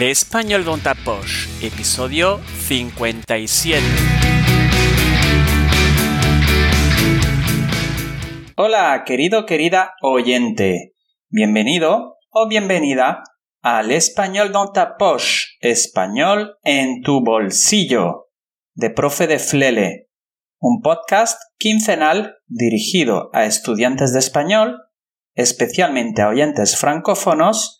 L'Espagnol dans ta poche, episodio 57. Hola, querido, querida oyente. Bienvenido o bienvenida al Español dans ta poche, español en tu bolsillo, de Profe de Flele, un podcast quincenal dirigido a estudiantes de español, especialmente a oyentes francófonos,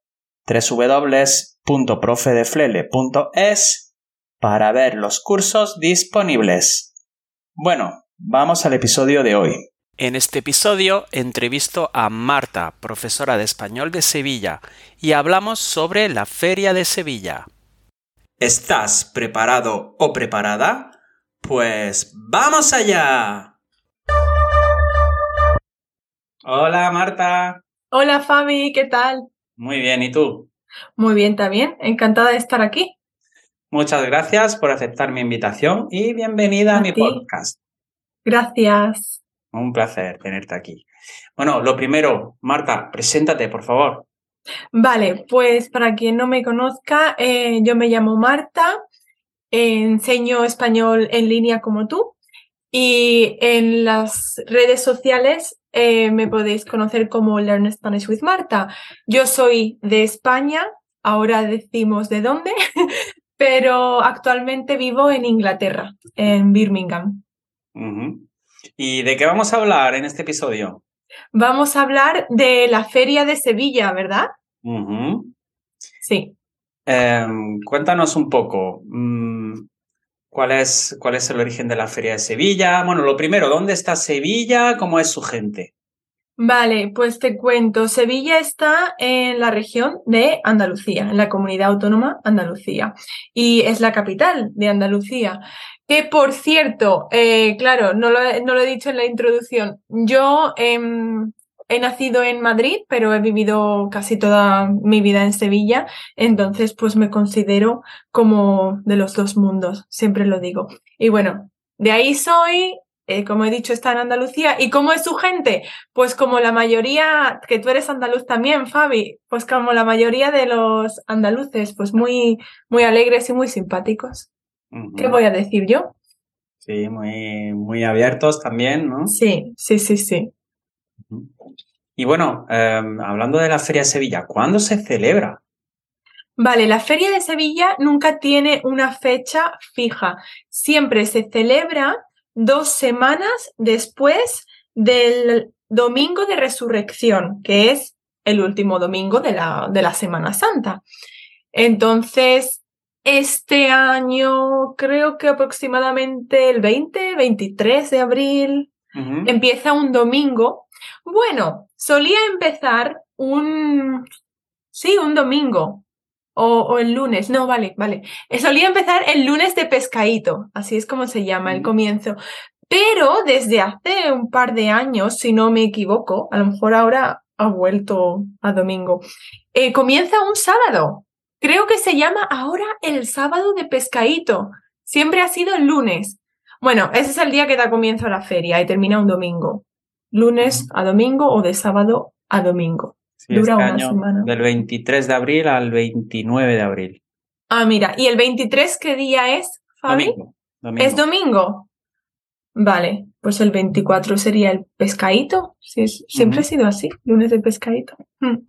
www.profedeflele.es para ver los cursos disponibles. Bueno, vamos al episodio de hoy. En este episodio entrevisto a Marta, profesora de español de Sevilla, y hablamos sobre la Feria de Sevilla. ¿Estás preparado o preparada? Pues vamos allá. Hola Marta. Hola Fabi, ¿qué tal? Muy bien, ¿y tú? Muy bien, también. Encantada de estar aquí. Muchas gracias por aceptar mi invitación y bienvenida a, mi podcast. Gracias. Un placer tenerte aquí. Bueno, lo primero, Marta, preséntate, por favor. Vale, pues para quien no me conozca, eh, yo me llamo Marta, enseño español en línea como tú y en las redes sociales eh, me podéis conocer como Learn Spanish with Marta. Yo soy de España, ahora decimos de dónde, pero actualmente vivo en Inglaterra, en Birmingham. ¿Y de qué vamos a hablar en este episodio? Vamos a hablar de la Feria de Sevilla, ¿verdad? Sí. Em, cuéntanos un poco. Mm, ¿Cuál es, ¿Cuál es el origen de la Feria de Sevilla? Bueno, lo primero, ¿dónde está Sevilla? ¿Cómo es su gente? Vale, pues te cuento. Sevilla está en la región de Andalucía, en la comunidad autónoma Andalucía, y es la capital de Andalucía. Que por cierto, eh, claro, no lo, no lo, he dicho en la introducción, yo em, he nacido en Madrid, pero he vivido casi toda mi vida en Sevilla, entonces pues me considero como de los dos mundos, siempre lo digo. Y bueno, de ahí soy, eh, como he dicho, está en Andalucía. ¿Y cómo es su gente? Pues como la mayoría, que tú eres andaluz también, Fabi, pues como la mayoría de los andaluces, pues muy, muy alegres y muy simpáticos. ¿Qué voy a decir yo? Sí, muy, muy abiertos también, ¿no? Sí, sí, sí, sí. Y bueno, em, hablando de la Feria de Sevilla, ¿cuándo se celebra? Vale, la Feria de Sevilla nunca tiene una fecha fija. Siempre se celebra dos semanas después del Domingo de Resurrección, que es el último domingo de la, de la Semana Santa. Entonces, este año creo que aproximadamente el 20, 23 de abril empieza un domingo bueno, solía empezar un... Sí, un domingo. O, el lunes. No, vale, vale. Eh, solía empezar el lunes de pescadito. Así es como se llama el comienzo. Pero desde hace un par de años, si no me equivoco, a lo mejor ahora ha vuelto a domingo, eh, comienza un sábado. Creo que se llama ahora el sábado de pescadito. Siempre ha sido el lunes. Bueno, ese es el día que da comienzo a la feria y termina un domingo lunes a domingo o de sábado a domingo. Dura este una semana. Del 23 de abril al 29 de abril. Ah, mira, ¿y el 23 qué día es, Fabi? Domingo. ¿Es domingo? Vale, pues el 24 sería el pescadito. Sí, siempre ha sido así, lunes de pescadito. Hmm.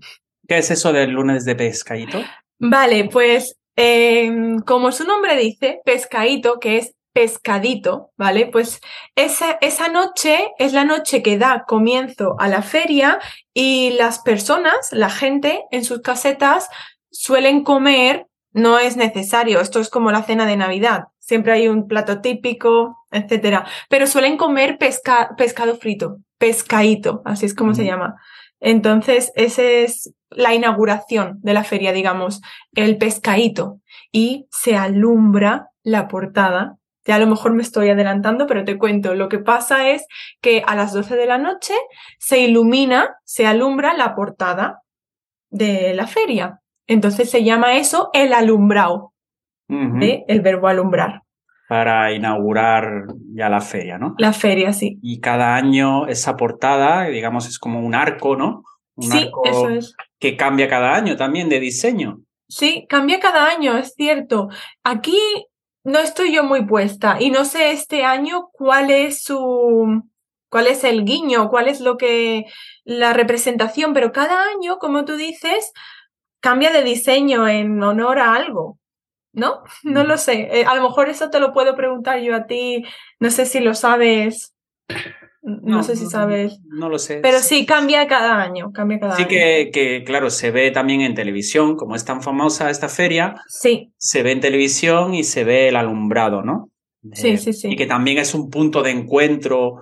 ¿Qué es eso del lunes de pescadito? Vale, pues em, como su nombre dice, pescadito, que es pescadito, ¿vale? Pues esa, esa noche es la noche que da comienzo a la feria y las personas, la gente en sus casetas suelen comer, no es necesario, esto es como la cena de Navidad, siempre hay un plato típico, etcétera, pero suelen comer pesca, pescado frito, pescadito, así es como se llama. Entonces, esa es la inauguración de la feria, digamos, el pescadito. Y se alumbra la portada. Ya a lo mejor me estoy adelantando, pero te cuento. Lo que pasa es que a las 12 de la noche se ilumina, se alumbra la portada de la feria. Entonces se llama eso el alumbrado, el verbo alumbrar. Para inaugurar ya la feria, ¿no? La feria, sí. Y cada año esa portada, digamos, es como un arco, ¿no? Un sí, eso es. Que cambia cada año también de diseño. Sí, cambia cada año, es cierto. Aquí no estoy yo muy puesta y no sé este año cuál es su, cuál es el guiño, cuál es lo que, la representación, pero cada año, como tú dices, cambia de diseño en honor a algo. ¿No? No lo sé. Eh, a lo mejor eso te lo puedo preguntar yo a ti. No sé si lo sabes. No, sé si sabes. No, lo sé. Pero sí, cambia cada año. Cambia cada sí año. Que, que, claro, se ve también en televisión, como es tan famosa esta feria. Sí. Se ve en televisión y se ve el alumbrado, ¿no? Sí, eh, sí, sí. Y que también es un punto de encuentro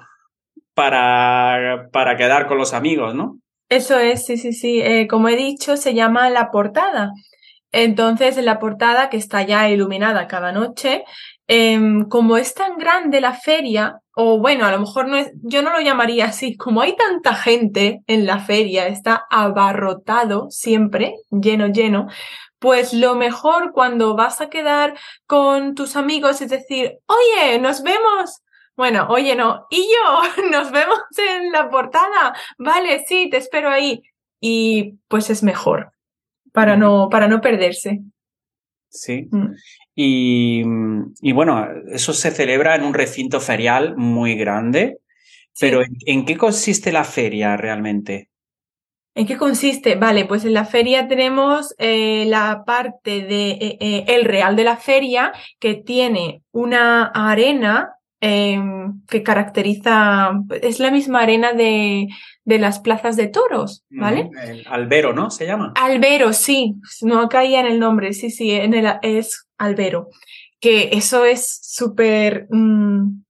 para, para quedar con los amigos, ¿no? Eso es, sí, sí, sí. Eh, como he dicho, se llama la portada. Entonces, en la portada, que está ya iluminada cada noche, em, como es tan grande la feria, o bueno, a lo mejor no es, yo no lo llamaría así, como hay tanta gente en la feria, está abarrotado siempre, lleno, lleno, pues lo mejor cuando vas a quedar con tus amigos es decir, oye, nos vemos. Bueno, oye, no, y yo, nos vemos en la portada. Vale, sí, te espero ahí. Y pues es mejor para no, para no perderse. Sí. Mm. Y, y, bueno, eso se celebra en un recinto ferial muy grande. Pero ¿en, qué consiste la feria realmente? ¿En qué consiste? Vale, pues en la feria tenemos eh, la parte de eh, eh, el real de la feria que tiene una arena em, que caracteriza, es la misma arena de, de las plazas de toros, ¿vale? El albero, ¿no? Se llama. Albero, sí, no caía en el nombre, sí, sí, en el, es albero, que eso es súper mm,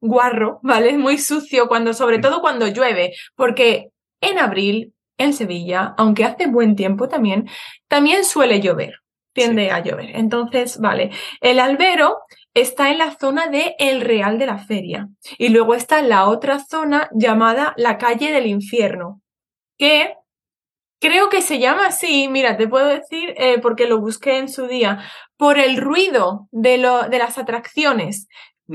guarro, ¿vale? Muy sucio, cuando, sobre todo cuando llueve, porque en abril en Sevilla, aunque hace buen tiempo también, también suele llover, tiende a llover. Entonces, vale, el albero está en la zona de El Real de la Feria y luego está la otra zona llamada la calle del infierno, que creo que se llama así, mira, te puedo decir eh, porque lo busqué en su día, por el ruido de, lo, de las atracciones.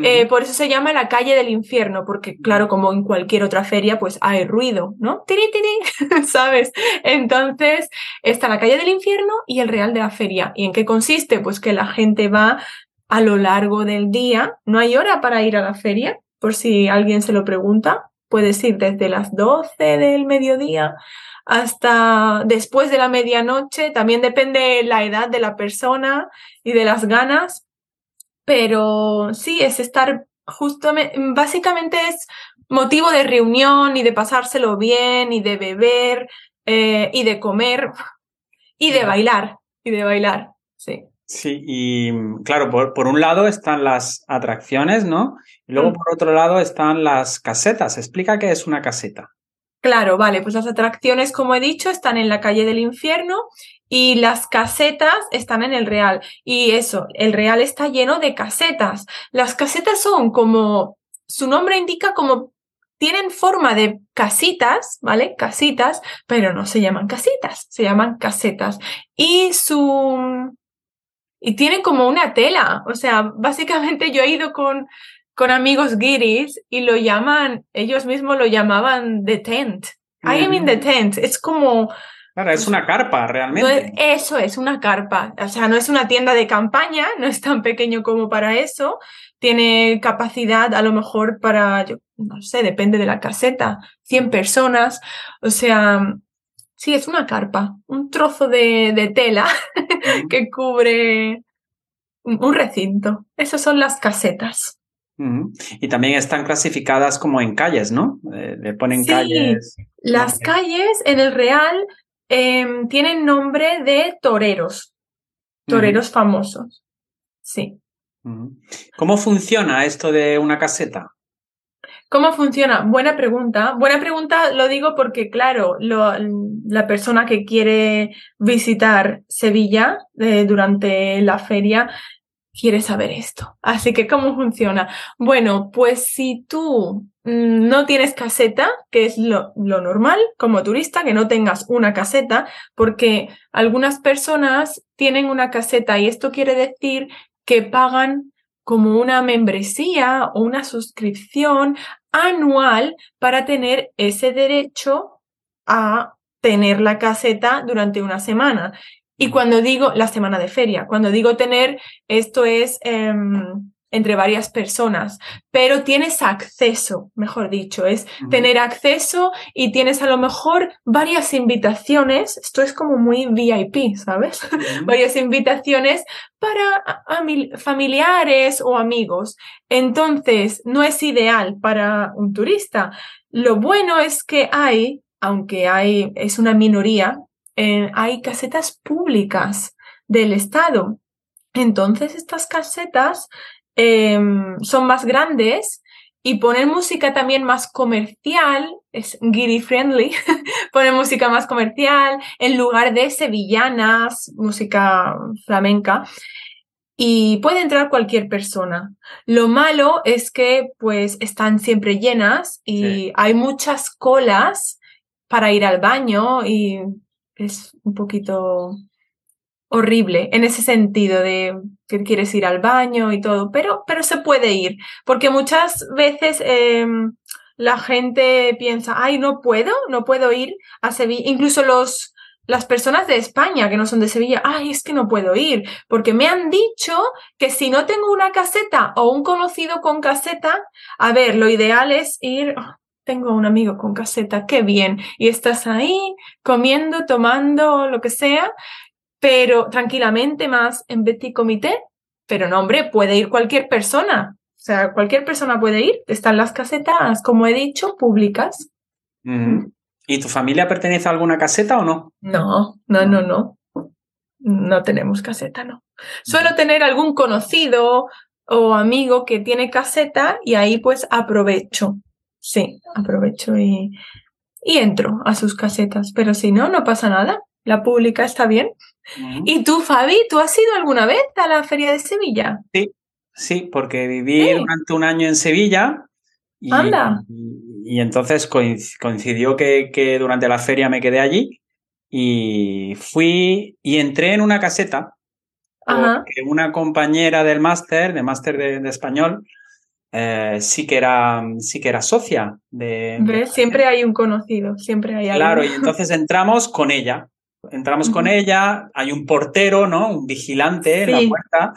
Eh, por eso se llama la calle del infierno, porque claro, como en cualquier otra feria, pues hay ruido, ¿no? Tiri, tiri, ¿sabes? Entonces está la calle del infierno y el real de la feria. ¿Y en qué consiste? Pues que la gente va a lo largo del día, no hay hora para ir a la feria, por si alguien se lo pregunta, puedes ir desde las 12 del mediodía hasta después de la medianoche, también depende la edad de la persona y de las ganas, pero sí, es estar justamente, básicamente es motivo de reunión y de pasárselo bien y de beber eh, y de comer y de bailar, y de bailar, sí. Sí, y claro, por, por un lado están las atracciones, ¿no? Y luego mm. por otro lado están las casetas. Explica qué es una caseta. Claro, vale, pues las atracciones, como he dicho, están en la calle del infierno y las casetas están en el Real. Y eso, el Real está lleno de casetas. Las casetas son como, su nombre indica como tienen forma de casitas, ¿vale? Casitas, pero no se llaman casitas, se llaman casetas. Y su... Y tienen como una tela, o sea, básicamente yo he ido con, con amigos guiris y lo llaman, ellos mismos lo llamaban the tent. I am in the tent. Es como Claro, es una carpa realmente. eso es una carpa. O sea, no es una tienda de campaña, no es tan pequeño como para eso. Tiene capacidad a lo mejor para, yo no sé, depende de la caseta, 100 personas. O sea, sí, es una carpa, un trozo de, tela que cubre un recinto. Esas son las casetas. Y también están clasificadas como en calles, ¿no? Eh, le ponen calles. Las calles en el Real Em, tienen nombre de toreros, toreros famosos. Sí. ¿Cómo funciona esto de una caseta? ¿Cómo funciona? Buena pregunta. Buena pregunta lo digo porque, claro, la persona que quiere visitar Sevilla eh, durante la feria quiere saber esto. Así que, ¿cómo funciona? Bueno, pues si tú mm, no tienes caseta, que es lo, normal como turista, que no tengas una caseta, porque algunas personas tienen una caseta y esto quiere decir que pagan como una membresía o una suscripción anual para tener ese derecho a tener la caseta durante una semana. Y cuando digo la semana de feria, cuando digo tener, esto es em, entre varias personas, pero tienes acceso, mejor dicho, es tener acceso y tienes a lo mejor varias invitaciones, esto es como muy VIP, ¿sabes? varias invitaciones para familiares o amigos. Entonces, no es ideal para un turista. Lo bueno es que hay, aunque hay, es una minoría, eh, hay casetas públicas del Estado. Entonces, estas casetas Em, son más grandes y ponen música también más comercial, es giddy friendly, ponen música más comercial en lugar de sevillanas, música flamenca. Y puede entrar cualquier persona. Lo malo es que pues están siempre llenas y hay muchas colas para ir al baño y es un poquito horrible en ese sentido de que quieres ir al baño y todo, pero, pero se puede ir, porque muchas veces em, la gente piensa, ay, no puedo, no puedo ir a Sevilla, incluso los, las personas de España que no son de Sevilla, ay, es que no puedo ir, porque me han dicho que si no tengo una caseta o un conocido con caseta, a ver, lo ideal es ir, tengo un amigo con caseta, qué bien, y estás ahí comiendo, tomando, lo que sea, pero tranquilamente más en petit comité. Pero no, hombre, puede ir cualquier persona. O sea, cualquier persona puede ir. Están las casetas, como he dicho, públicas. ¿Y tu familia pertenece a alguna caseta o no? No, no, no, no. No tenemos caseta, no. Suelo tener algún conocido o amigo que tiene caseta y ahí pues aprovecho. Sí, aprovecho y, y entro a sus casetas. Pero si no, no pasa nada. La pública está bien. ¿Y tú, Fabi, tú has ido alguna vez a la Feria de Sevilla? Sí, sí, porque viví durante un año en Sevilla. Y, Anda. Y, entonces coincidió que, durante la feria me quedé allí y fui y entré en una caseta. Porque una compañera del máster, de máster de, español, eh, sí que era sí que era socia de, ¿Ves? siempre hay un conocido siempre hay claro y entonces entramos con ella Entramos con ella, hay un portero, ¿no? Un vigilante en la puerta.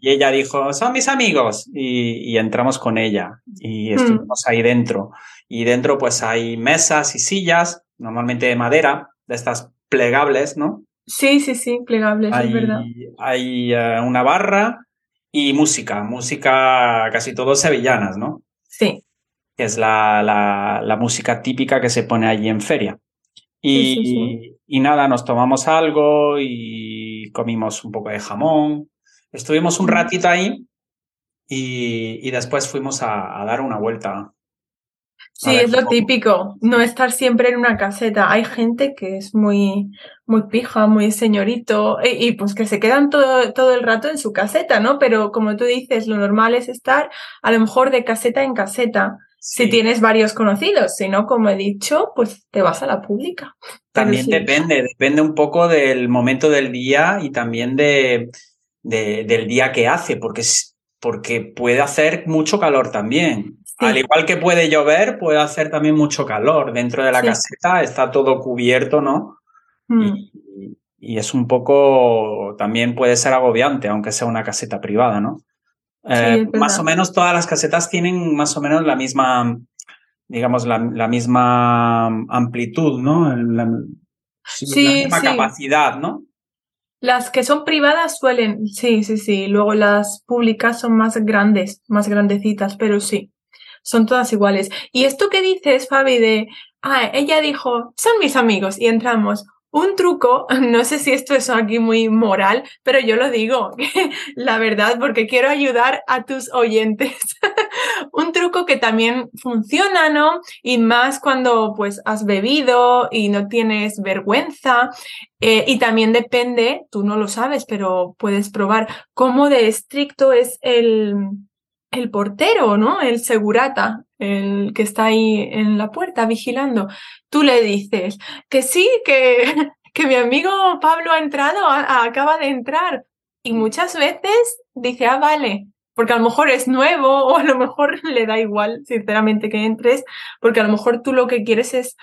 Y ella dijo, son mis amigos. Y, entramos con ella y mm. estuvimos ahí dentro. Y dentro pues hay mesas y sillas, normalmente de madera, de estas plegables, ¿no? Sí, sí, sí, plegables, es verdad. Hay eh, una barra y música, música casi todos sevillanas, ¿no? Sí. Que es la, la, música típica que se pone allí en feria. Y, y, nada, nos tomamos algo y comimos un poco de jamón. Estuvimos un ratito ahí y, y después fuimos a, dar una vuelta. Sí, es lo típico, no estar siempre en una caseta. Hay gente que es muy, muy pija, muy señorito, y, y, pues que se quedan todo, todo el rato en su caseta, ¿no? Pero como tú dices, lo normal es estar a lo mejor de caseta en caseta. Si tienes varios conocidos, si no, como he dicho, pues te vas a la pública. También depende, depende un poco del momento del día y también de, del día que hace, porque, porque puede hacer mucho calor también. Al igual que puede llover, puede hacer también mucho calor. Dentro de la caseta está todo cubierto, ¿no? Mm. Y, y, es un poco, también puede ser agobiante, aunque sea una caseta privada, ¿no? Eh, más o menos todas las casetas tienen más o menos la misma, digamos, la, misma amplitud, ¿no? La, sí, la misma capacidad, ¿no? Las que son privadas suelen, sí, sí, sí. Luego las públicas son más grandes, más grandecitas, pero sí, son todas iguales. Y esto que dices, Fabi, de, ah, ella dijo, son mis amigos y entramos. Un truco, no sé si esto es aquí muy moral, pero yo lo digo, la verdad, porque quiero ayudar a tus oyentes. un truco que también funciona, ¿no? Y más cuando pues has bebido y no tienes vergüenza. Eh, y también depende, tú no lo sabes, pero puedes probar cómo de estricto es el, el portero, ¿no? El segurata, el que está ahí en la puerta vigilando. Tú le dices que sí, que, que mi amigo Pablo ha entrado, acaba de entrar. Y muchas veces dice, ah, vale, porque a lo mejor es nuevo o a lo mejor le da igual, sinceramente, que entres, porque a lo mejor tú lo que quieres es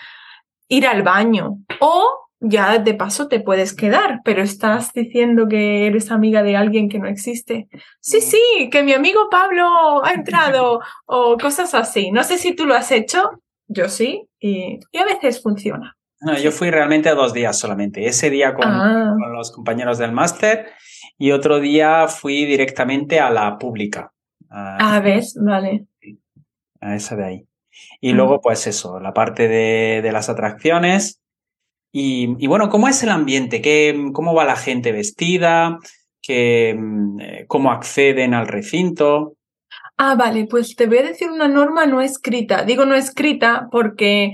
ir al baño o ya de paso te puedes quedar, pero estás diciendo que eres amiga de alguien que no existe. Sí, sí, que mi amigo Pablo ha entrado o cosas así. No sé si tú lo has hecho, yo sí, y, a veces funciona. No, yo fui realmente a dos días solamente. Ese día con, ah. con los compañeros del máster y otro día fui directamente a la pública. A, ver, vale. A esa de ahí. Y luego, pues eso, la parte de, de las atracciones. Y, bueno, ¿cómo es el ambiente? ¿Qué, ¿Cómo va la gente vestida? ¿Qué, mm, eh, ¿Cómo acceden al recinto? Ah, vale, pues te voy a decir una norma no escrita. Digo no escrita porque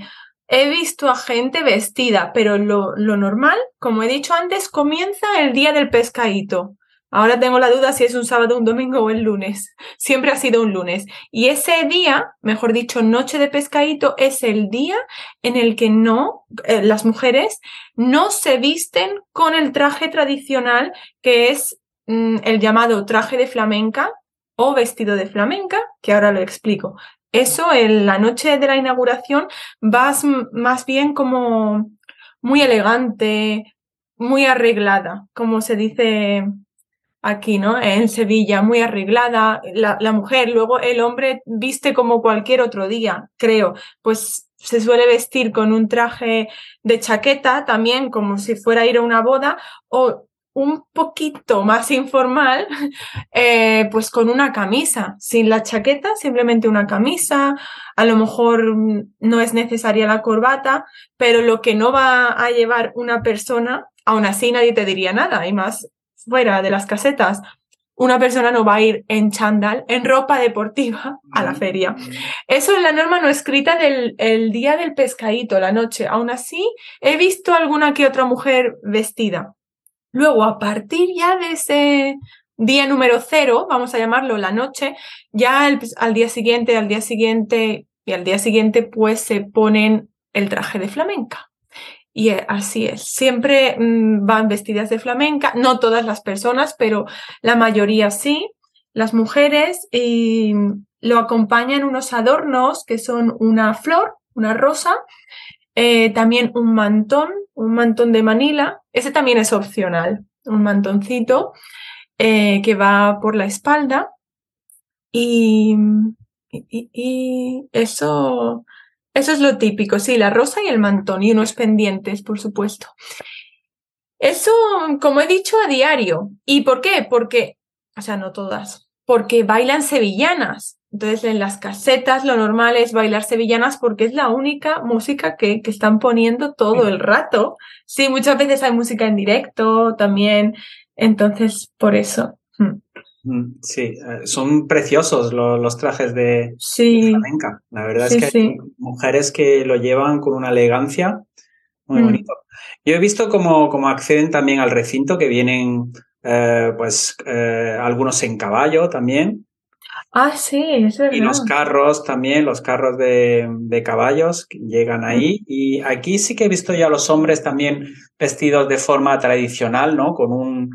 He visto a gente vestida, pero lo, normal, como he dicho antes, comienza el día del pescadito. Ahora tengo la duda si es un sábado, un domingo o el lunes. Siempre ha sido un lunes. Y ese día, mejor dicho, noche de pescadito, es el día en el que no, eh, las mujeres no se visten con el traje tradicional que es mm, el llamado traje de flamenca o vestido de flamenca, que ahora lo explico. Eso, en la noche de la inauguración, vas más bien como muy elegante, muy arreglada, como se dice aquí, ¿no? En Sevilla, muy arreglada, la, la, mujer, luego el hombre viste como cualquier otro día, creo, pues se suele vestir con un traje de chaqueta también, como si fuera a ir a una boda, o un poquito más informal, eh, pues con una camisa, sin la chaqueta, simplemente una camisa, a lo mejor no es necesaria la corbata, pero lo que no va a llevar una persona, aún así nadie te diría nada, y más fuera de las casetas, una persona no va a ir en chándal, en ropa deportiva a la feria. Eso es la norma no escrita del el día del pescadito, la noche. Aún así, he visto alguna que otra mujer vestida. Luego, a partir ya de ese día número cero, vamos a llamarlo la noche, ya al día siguiente, al día siguiente y al día siguiente, pues se ponen el traje de flamenca. Y eh, así es, siempre mm, van vestidas de flamenca, no todas las personas, pero la mayoría sí, las mujeres, y lo acompañan unos adornos que son una flor, una rosa, eh, también un mantón, un mantón de Manila. Ese también es opcional, un mantoncito eh, que va por la espalda. Y, y, eso, eso es lo típico, sí, la rosa y el mantón y unos pendientes, por supuesto. Eso, como he dicho, a diario. ¿Y por qué? Porque, o sea, no todas, porque bailan sevillanas. Entonces, en las casetas lo normal es bailar sevillanas porque es la única música que, que, están poniendo todo el rato. Sí, muchas veces hay música en directo también. Entonces, por eso. Mm, sí, eh, son preciosos los, trajes de, flamenca. La verdad es que hay mujeres que lo llevan con una elegancia muy hmm. bonito. Yo he visto cómo, cómo acceden también al recinto, que vienen eh, pues eh, algunos en caballo también. Ah, sí, es verdad. Y los carros también, los carros de, de caballos llegan ahí. Y aquí sí que he visto ya a los hombres también vestidos de forma tradicional, ¿no? Con un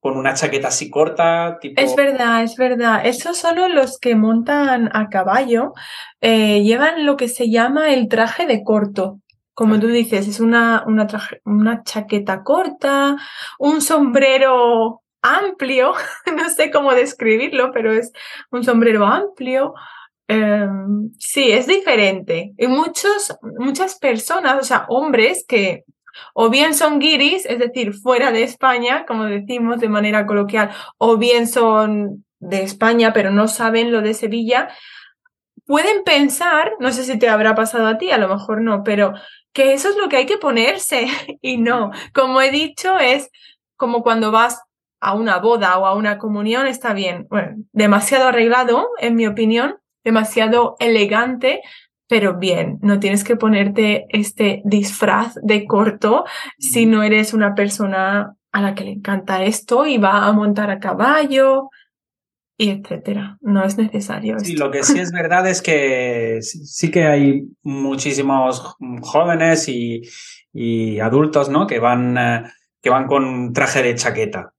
con una chaqueta así corta. Tipo... Es verdad, es verdad. Esos solo los que montan a caballo eh, llevan lo que se llama el traje de corto. Como tú dices, es una, una, traje, una chaqueta corta, un sombrero amplio, no sé cómo describirlo, pero es un sombrero amplio. Em, sí, es diferente. Y muchos, muchas personas, o sea, hombres que o bien son guiris, es decir, fuera de España, como decimos de manera coloquial, o bien son de España, pero no saben lo de Sevilla, pueden pensar, no sé si te habrá pasado a ti, a lo mejor no, pero que eso es lo que hay que ponerse y no. Como he dicho, es como cuando vas a una boda o a una comunión está bien, bueno, demasiado arreglado, en mi opinión, demasiado elegante, pero bien, no tienes que ponerte este disfraz de corto si no eres una persona a la que le encanta esto y va a montar a caballo y etcétera. No es necesario. Sí, lo que sí es verdad es que sí que hay muchísimos jóvenes y, adultos, ¿no? Que van, eh, que van con traje de chaqueta.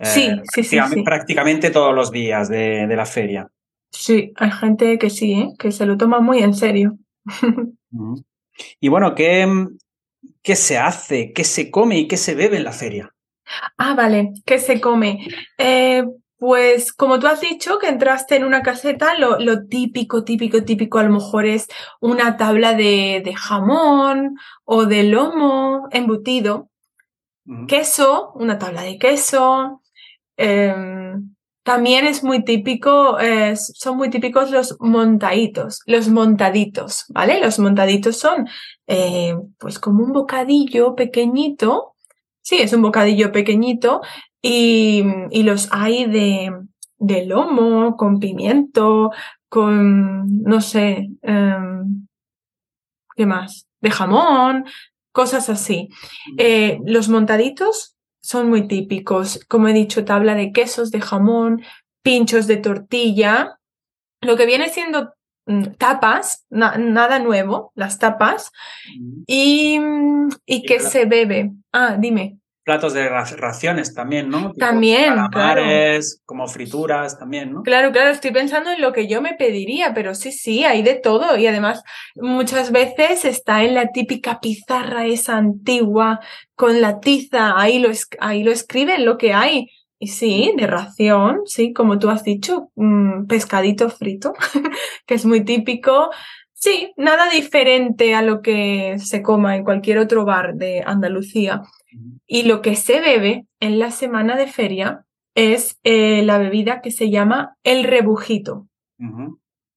Sí, eh, sí, sí, Prácticamente todos los días de, la feria. Sí, hay gente que sí, ¿eh? que se lo toma muy en serio. Y bueno, ¿qué, ¿qué se hace, qué se come y qué se bebe en la feria? Ah, vale, ¿qué se come? Eh, pues como tú has dicho que entraste en una caseta, lo, lo, típico, típico, típico a lo mejor es una tabla de, de jamón o de lomo embutido, queso, una tabla de queso, Em, también es muy típico, son muy típicos los montaditos, los montaditos, ¿vale? Los montaditos son eh, pues como un bocadillo pequeñito, sí, es un bocadillo pequeñito y, y los hay de, de, lomo, con pimiento, con, no sé, em, ¿qué más? De jamón, cosas así. Eh, los montaditos son muy típicos. Como he dicho, tabla de quesos, de jamón, pinchos de tortilla, lo que viene siendo mm, tapas, nada nuevo, las tapas, y, y que se bebe. Ah, dime platos de raciones también, ¿no? también, claro. como frituras también, ¿no? Claro, claro, estoy pensando en lo que yo me pediría, pero sí, sí, hay de todo y además muchas veces está en la típica pizarra esa antigua con la tiza, ahí lo, ahí lo escriben lo que hay. Y sí, de ración, sí, como tú has dicho, mm, pescadito frito, que es muy típico. Sí, nada diferente a lo que se coma en cualquier otro bar de Andalucía. Y lo que se bebe en la semana de feria es eh, la bebida que se llama el rebujito.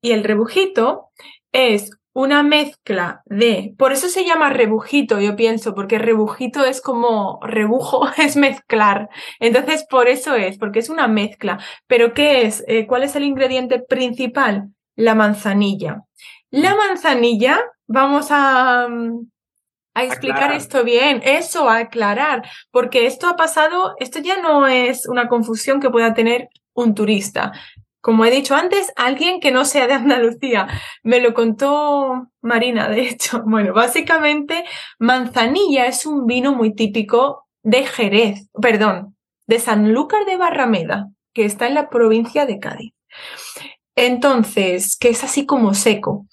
Y el rebujito es una mezcla de, por eso se llama rebujito, yo pienso, porque rebujito es como rebujo, es mezclar. Entonces, por eso es, porque es una mezcla. Pero ¿qué es? Eh, ¿Cuál es el ingrediente principal? La manzanilla. La manzanilla, vamos a, mm, a explicar esto bien, eso, a aclarar, porque esto ha pasado, esto ya no es una confusión que pueda tener un turista. Como he dicho antes, alguien que no sea de Andalucía. Me lo contó Marina, de hecho. Bueno, básicamente, manzanilla es un vino muy típico de Jerez, perdón, de Sanlúcar de Barrameda, que está en la provincia de Cádiz. Entonces, que es así como seco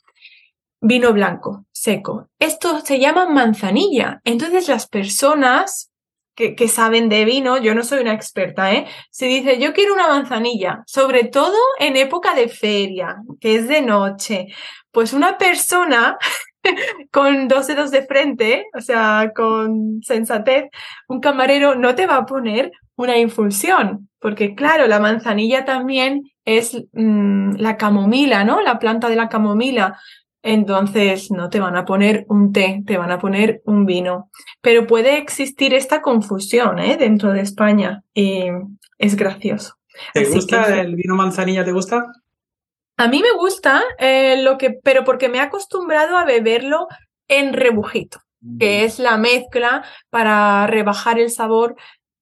vino blanco, seco. Esto se llama manzanilla. Entonces las personas que, saben de vino, yo no soy una experta, ¿eh? Se dice, yo quiero una manzanilla, sobre todo en época de feria, que es de noche. Pues una persona con dos dedos de frente, o sea, con sensatez, un camarero no te va a poner una infusión, porque claro, la manzanilla también es mm, la camomila, ¿no? La planta de la camomila entonces no te van a poner un té, te van a poner un vino. Pero puede existir esta confusión ¿eh? dentro de España y es gracioso. ¿Te gusta el vino manzanilla? ¿Te gusta? A mí me gusta, eh, lo que, pero porque me he acostumbrado a beberlo en rebujito, que mm. es la mezcla para rebajar el sabor,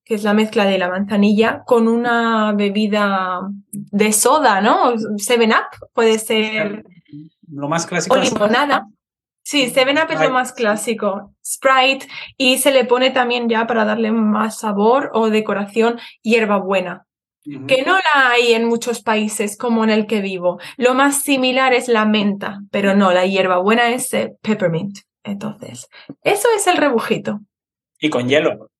que es la mezcla de la manzanilla con una bebida de soda, ¿no? Seven Up puede ser lo más clásico. O limonada. Sí, Seven Up es lo más clásico. Sprite y se le pone también ya para darle más sabor o decoración hierbabuena. Que no la hay en muchos países como en el que vivo. Lo más similar es la menta, pero no, la hierbabuena es eh, peppermint. Entonces, eso es el rebujito. Y con hielo.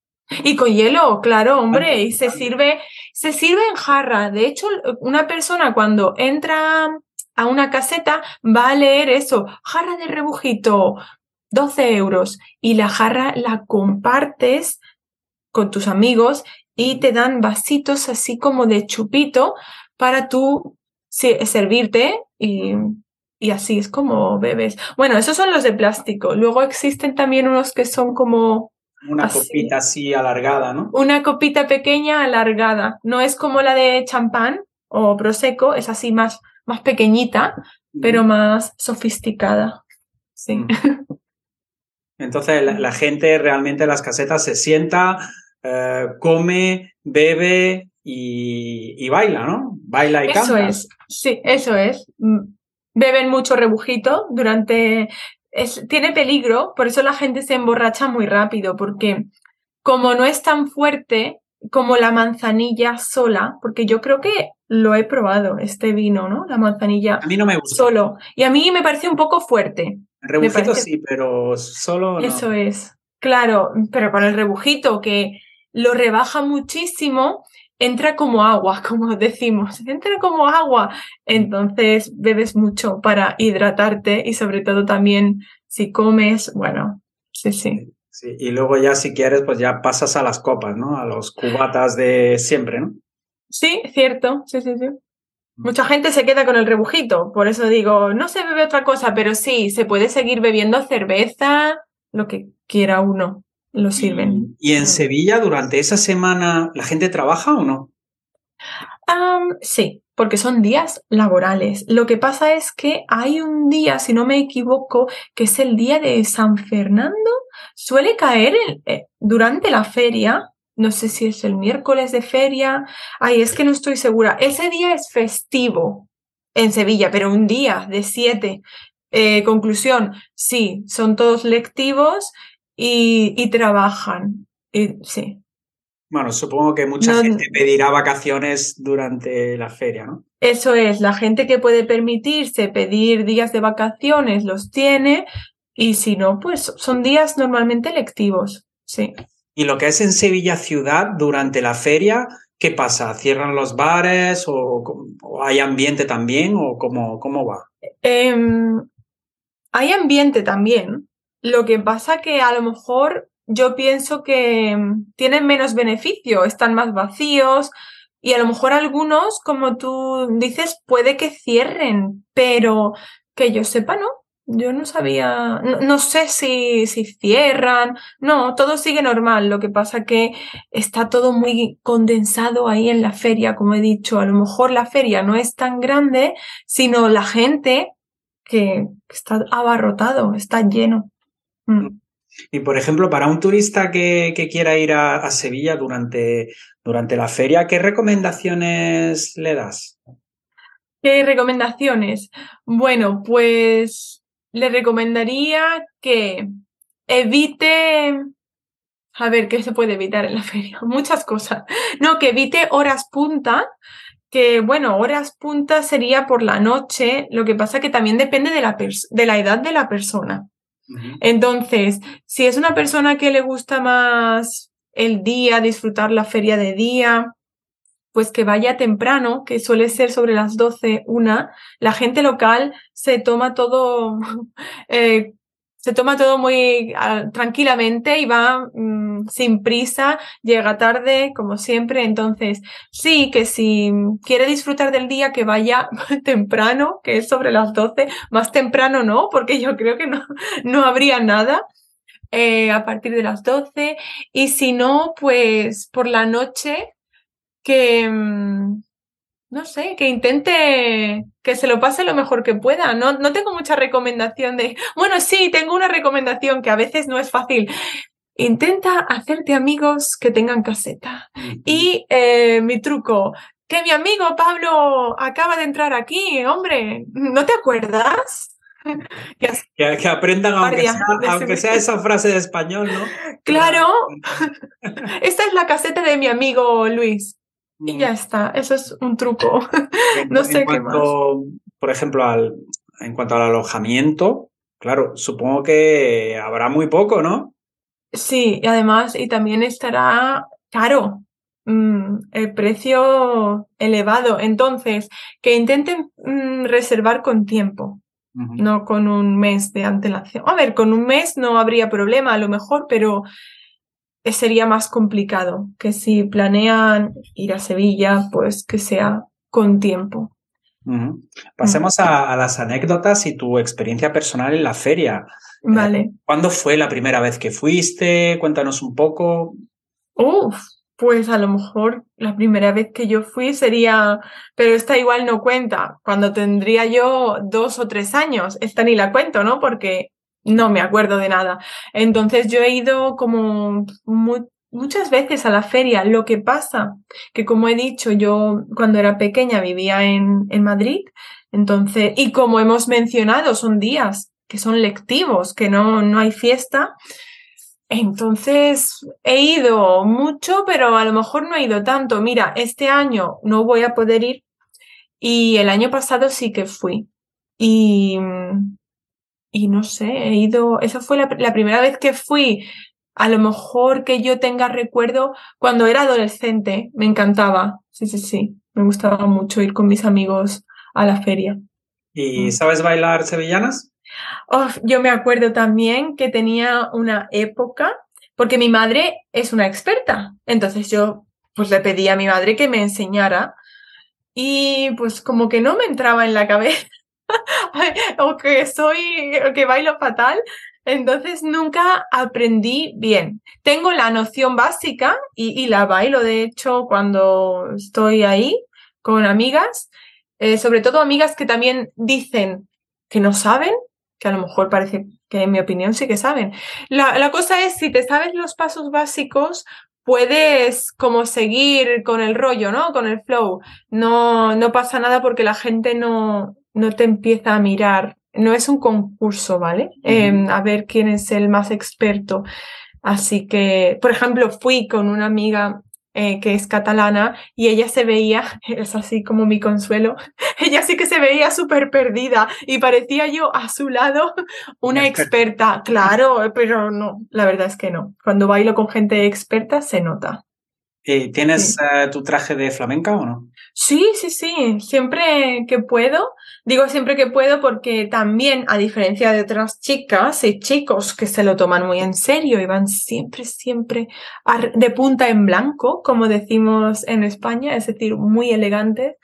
Y con hielo, claro, hombre, y se sirve, se sirve en jarra. De hecho, una persona cuando entra a una caseta va a leer eso, jarra de rebujito, 12 euros, y la jarra la compartes con tus amigos y te dan vasitos así como de chupito para tú servirte y, y así es como bebes. Bueno, esos son los de plástico. Luego existen también unos que son como una copita así alargada, ¿no? Una copita pequeña alargada. No es como la de champán o prosecco, es así más más pequeñita, pero más sofisticada. Sí. Entonces la, gente realmente en las casetas se sienta, eh, come, bebe y, baila, ¿no? Baila y canta. Eso es, sí, eso es. Mm, beben mucho rebujito durante... tiene peligro, por eso la gente se emborracha muy rápido, porque como no es tan fuerte como la manzanilla sola, porque yo creo que lo he probado, este vino, ¿no? La manzanilla. A mí no me gusta. Solo. Y a mí me parece un poco fuerte. El rebujito sí, pero solo. No. Eso es. Claro, pero con el rebujito que lo rebaja muchísimo, entra como agua, como decimos, entra como agua. Entonces bebes mucho para hidratarte y sobre todo también si comes, bueno, sí, sí. Sí, y luego ya si quieres, pues ya pasas a las copas, ¿no? A los cubatas de siempre, ¿no? Sí, cierto, sí, sí, sí. Mm. Mucha gente se queda con el rebujito, por eso digo, no se bebe otra cosa, pero sí, se puede seguir bebiendo cerveza, lo que quiera uno, lo sirven. ¿Y, en mm. Sevilla durante esa semana la gente trabaja o no? sí, porque son días laborales. Lo que pasa es que hay un día, si no me equivoco, que es el día de San Fernando, suele caer eh, durante la feria. No sé si es el miércoles de feria. Ay, es que no estoy segura. Ese día es festivo en Sevilla, pero un día de siete. Eh, conclusión, sí, son todos lectivos y, trabajan. sí, bueno, supongo que mucha gente pedirá vacaciones durante la feria, ¿no? Eso es, la gente que puede permitirse pedir días de vacaciones los tiene y si no, pues son días normalmente lectivos, sí. Y lo que es en Sevilla ciudad durante la feria, ¿qué pasa? ¿Cierran los bares o, hay ambiente también o cómo, cómo va? Em, hay ambiente también. Lo que pasa que a lo mejor yo pienso que mm, tienen menos beneficio, están más vacíos y a lo mejor algunos, como tú dices, puede que cierren, pero que yo sepa, no. Yo no sabía, no, sé si, si cierran, no, todo sigue normal, lo que pasa que está todo muy condensado ahí en la feria, como he dicho, a lo mejor la feria no es tan grande, sino la gente que está abarrotado, está lleno. Mm. Y por ejemplo, para un turista que, quiera ir a, Sevilla durante, durante la feria, ¿qué recomendaciones le das? ¿Qué recomendaciones? Bueno, pues le recomendaría que evite a ver, ¿qué se puede evitar en la feria? Muchas cosas. No, que evite horas punta, que bueno, horas punta sería por la noche, lo que pasa que también depende de la, de la edad de la persona. Entonces, si es una persona que le gusta más el día, disfrutar la feria de día, pues que vaya temprano, que suele ser sobre las 12, una, la gente local se toma todo eh, se toma todo muy ah, tranquilamente y va mm, sin prisa, llega tarde, como siempre. Entonces, sí, que si quiere disfrutar del día, que vaya temprano, que es sobre las 12, más temprano no, porque yo creo que no, no habría nada. Eh, a partir de las 12 y si no, pues por la noche que, mm, no sé, que intente que se lo pase lo mejor que pueda. No, no tengo mucha recomendación de, bueno, sí, tengo una recomendación que a veces no es fácil. Intenta hacerte amigos que tengan caseta. Y eh, mi truco, que mi amigo Pablo acaba de entrar aquí, hombre, ¿no te acuerdas? que, aprendan, aunque, sea, aunque sea, esa frase de español, ¿no? Claro, esta es la caseta de mi amigo Luis. Y ya está, eso es un truco. no sé qué más. Por ejemplo, al, en cuanto al alojamiento, claro, supongo que habrá muy poco, ¿no? Sí, y además, y también estará caro. Mm, el precio elevado. Entonces, que intenten mm, reservar con tiempo, no con un mes de antelación. A ver, con un mes no habría problema a lo mejor, pero sería más complicado que si planean ir a Sevilla, pues que sea con tiempo. Pasemos a, las anécdotas y tu experiencia personal en la feria. Eh, vale. ¿Cuándo fue la primera vez que fuiste? Cuéntanos un poco. Uf, Pues a lo mejor la primera vez que yo fui sería, pero esta igual no cuenta, cuando tendría yo dos o tres años, esta ni la cuento, ¿no? Porque no me acuerdo de nada. Entonces yo he ido como muchas veces a la feria. Lo que pasa que, como he dicho, yo cuando era pequeña vivía en, en Madrid, entonces, y como hemos mencionado, son días que son lectivos, que no, no hay fiesta. Entonces, he ido mucho, pero a lo mejor no he ido tanto. Mira, este año no voy a poder ir y el año pasado sí que fui. Y, y no sé, he ido, esa fue la, la primera vez que fui. A lo mejor que yo tenga recuerdo cuando era adolescente, me encantaba. Sí, sí, sí, me gustaba mucho ir con mis amigos a la feria. ¿Y mm. sabes bailar sevillanas? yo me acuerdo también que tenía una época, porque mi madre es una experta, entonces yo pues le pedí a mi madre que me enseñara y pues como que no me entraba en la cabeza o que soy, o que bailo fatal, entonces nunca aprendí bien. Tengo la noción básica y, la bailo, de hecho, cuando estoy ahí con amigas, eh, sobre todo amigas que también dicen que no saben que a lo mejor parece que en mi opinión sí que saben. La, cosa es, si te sabes los pasos básicos, puedes como seguir con el rollo, ¿no? Con el flow. No, no pasa nada porque la gente no, no te empieza a mirar. No es un concurso, ¿vale? Em, a ver quién es el más experto. Así que, por ejemplo, fui con una amiga eh, que es catalana, y ella se veía, es así como mi consuelo, ella sí que se veía súper perdida y parecía yo a su lado una experta. Claro, pero no, la verdad es que no. Cuando bailo con gente experta se nota. ¿Y ¿Tienes eh, tu traje de flamenca o no? Sí, sí, sí, siempre que puedo. Digo siempre que puedo porque también, a diferencia de otras chicas y chicos que se lo toman muy en serio y van siempre, siempre de punta en blanco, como decimos en España, es decir, muy elegantes.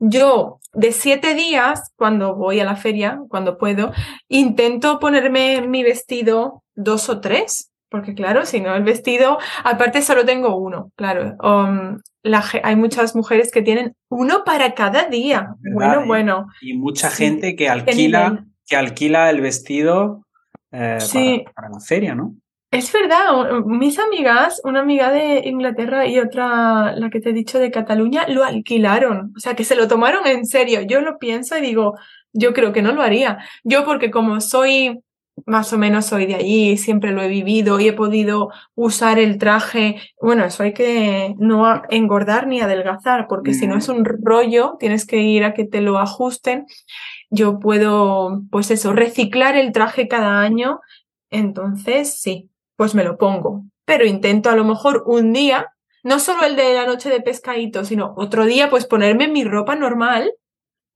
Yo, de siete días, cuando voy a la feria, cuando puedo, intento ponerme mi vestido dos o tres porque claro, si no, el vestido, aparte solo tengo uno, claro. Um, hay muchas mujeres que tienen uno para cada día. Bueno, bueno. Y mucha gente que alquila, que alquila el vestido eh, para, la feria, ¿no? Es verdad, mis amigas, una amiga de Inglaterra y otra, la que te he dicho de Cataluña, lo alquilaron. O sea, que se lo tomaron en serio. Yo lo pienso y digo, yo creo que no lo haría. Yo porque como soy más o menos soy de allí, siempre lo he vivido y he podido usar el traje. Bueno, eso hay que no engordar ni adelgazar, porque si no es un rollo, tienes que ir a que te lo ajusten. Yo puedo, pues eso, reciclar el traje cada año. Entonces, sí, pues me lo pongo. Pero intento a lo mejor un día, no solo el de la noche de pescadito, sino otro día, pues ponerme mi ropa normal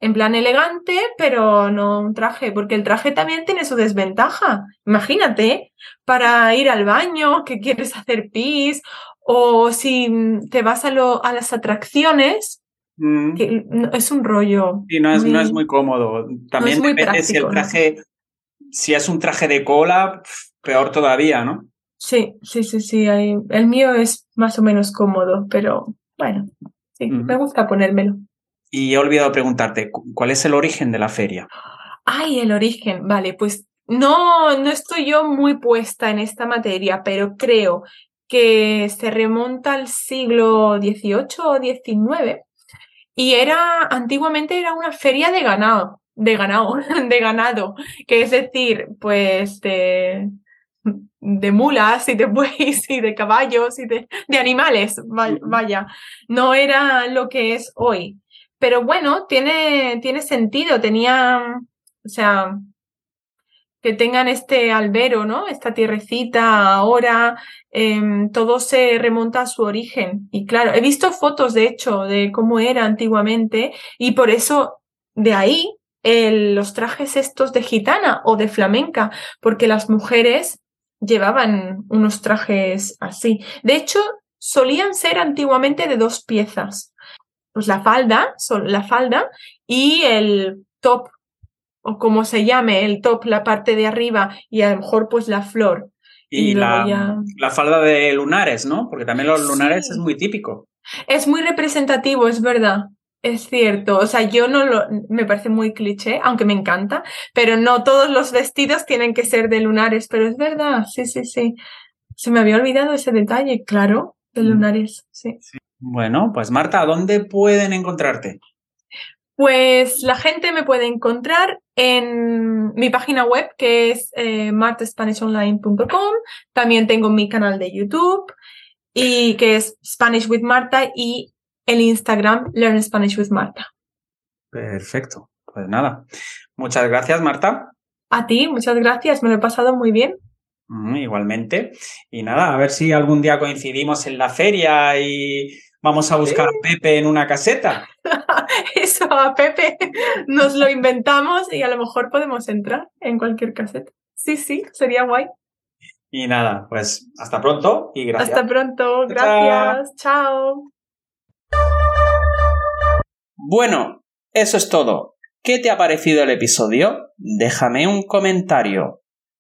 en plan elegante, pero no un traje, porque el traje también tiene su desventaja. Imagínate, para ir al baño, que quieres hacer pis, o si te vas a, lo, a las atracciones, mm. que es un rollo. Y no es muy, no es muy cómodo. También depende si el traje, si es un traje de cola, peor todavía, ¿no? Sí, sí, sí, sí. El mío es más o menos cómodo, pero bueno, sí, me gusta ponérmelo. Y he olvidado preguntarte, ¿cuál es el origen de la feria? Ay, el origen, vale, pues no, no estoy yo muy puesta en esta materia, pero creo que se remonta al siglo XVIII o XIX y era, antiguamente era una feria de ganado, de ganado, de ganado, que es decir, pues de, de mulas y de bueyes y de caballos y de, de animales, vaya, no era lo que es hoy. Pero bueno, tiene, tiene sentido, tenía, o sea, que tengan este albero, ¿no? Esta tierrecita ahora, em, todo se remonta a su origen. Y claro, he visto fotos, de hecho, de cómo era antiguamente y por eso de ahí los trajes estos de gitana o de flamenca, porque las mujeres llevaban unos trajes así. De hecho, solían ser antiguamente de dos piezas pues la falda, la falda y el top, o como se llame, el top, la parte de arriba y a lo mejor pues la flor. Y, la, ya- la falda de lunares, ¿no? Porque también los lunares Sí. es muy típico. Es muy representativo, es verdad. Es cierto. O sea, yo no lo, me parece muy cliché, aunque me encanta, pero no todos los vestidos tienen que ser de lunares, pero es verdad, sí, sí, sí. Se me había olvidado ese detalle, claro, de Mm. lunares, sí. Bueno, pues Marta, ¿dónde pueden encontrarte? Pues la gente me puede encontrar en mi página web que es eh, martaspanishonline.com. También tengo mi canal de YouTube y que es Spanish with Marta y el Instagram Learn Spanish with Marta. Perfecto. Pues nada. Muchas gracias, Marta. A ti, muchas gracias, me lo he pasado muy bien. Mm, igualmente. Y nada, a ver si algún día coincidimos en la feria y vamos a buscar a Pepe en una caseta. Eso a Pepe nos lo inventamos y a lo mejor podemos entrar en cualquier caseta. Sí, sí, sería guay. Y nada, pues hasta pronto y gracias. Hasta pronto, gracias, chao. Bueno, eso es todo. ¿Qué te ha parecido el episodio? Déjame un comentario.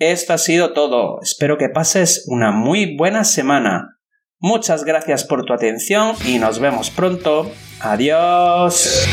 Esto ha sido todo. Espero que pases una muy buena semana. Muchas gracias por tu atención y nos vemos pronto. Adiós.